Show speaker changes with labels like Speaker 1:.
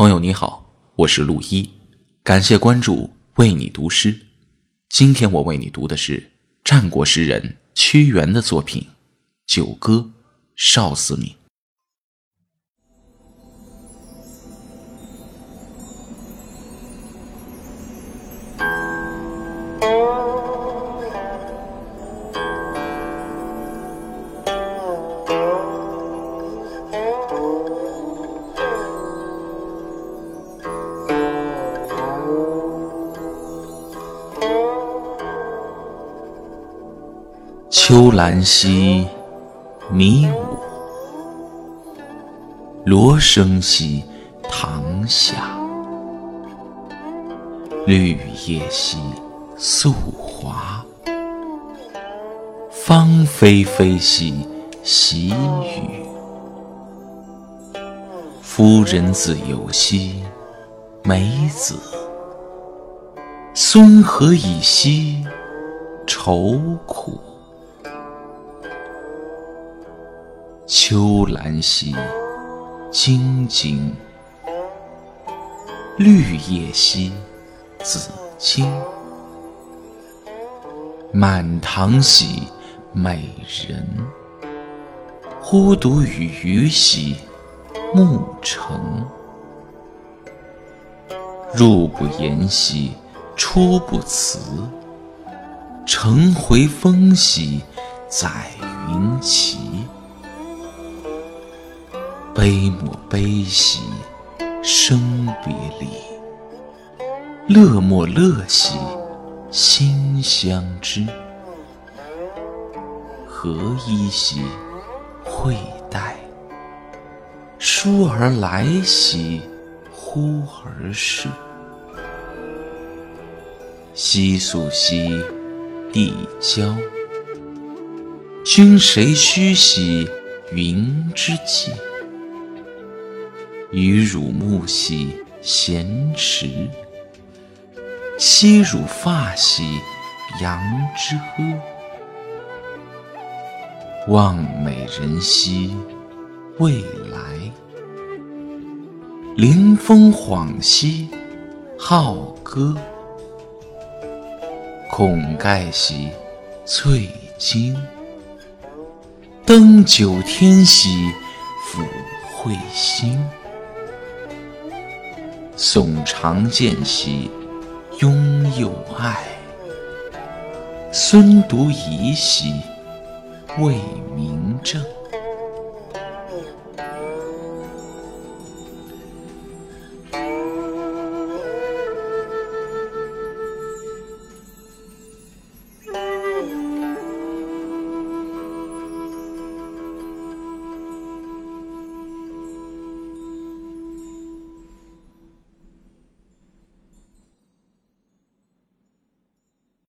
Speaker 1: 朋友你好，我是陆一，感谢关注，为你读诗。今天我为你读的是战国诗人屈原的作品《九歌·少司命》。秋兰兮，迷舞；罗生兮，堂下。绿叶兮，素华；芳菲菲兮，习雨。夫人自有兮，梅子；孙何以兮，愁苦。秋兰兮，晶晶；绿叶兮，紫金。满堂兮，美人；忽独与余兮，暮成。入不言兮，出不辞；乘回风兮，载云起。悲莫悲兮，生别离；乐莫乐兮，心相知。何依兮，会戴；倏而来兮，忽而逝。夕宿兮，帝交；君谁须兮，云之际。与汝目兮咸池，息汝发兮扬之阿。望美人兮未来，临风恍兮好歌。孔盖兮翠金，登九天兮抚彗星。耸长见兮，拥幼爱；孙独宜兮，未明正。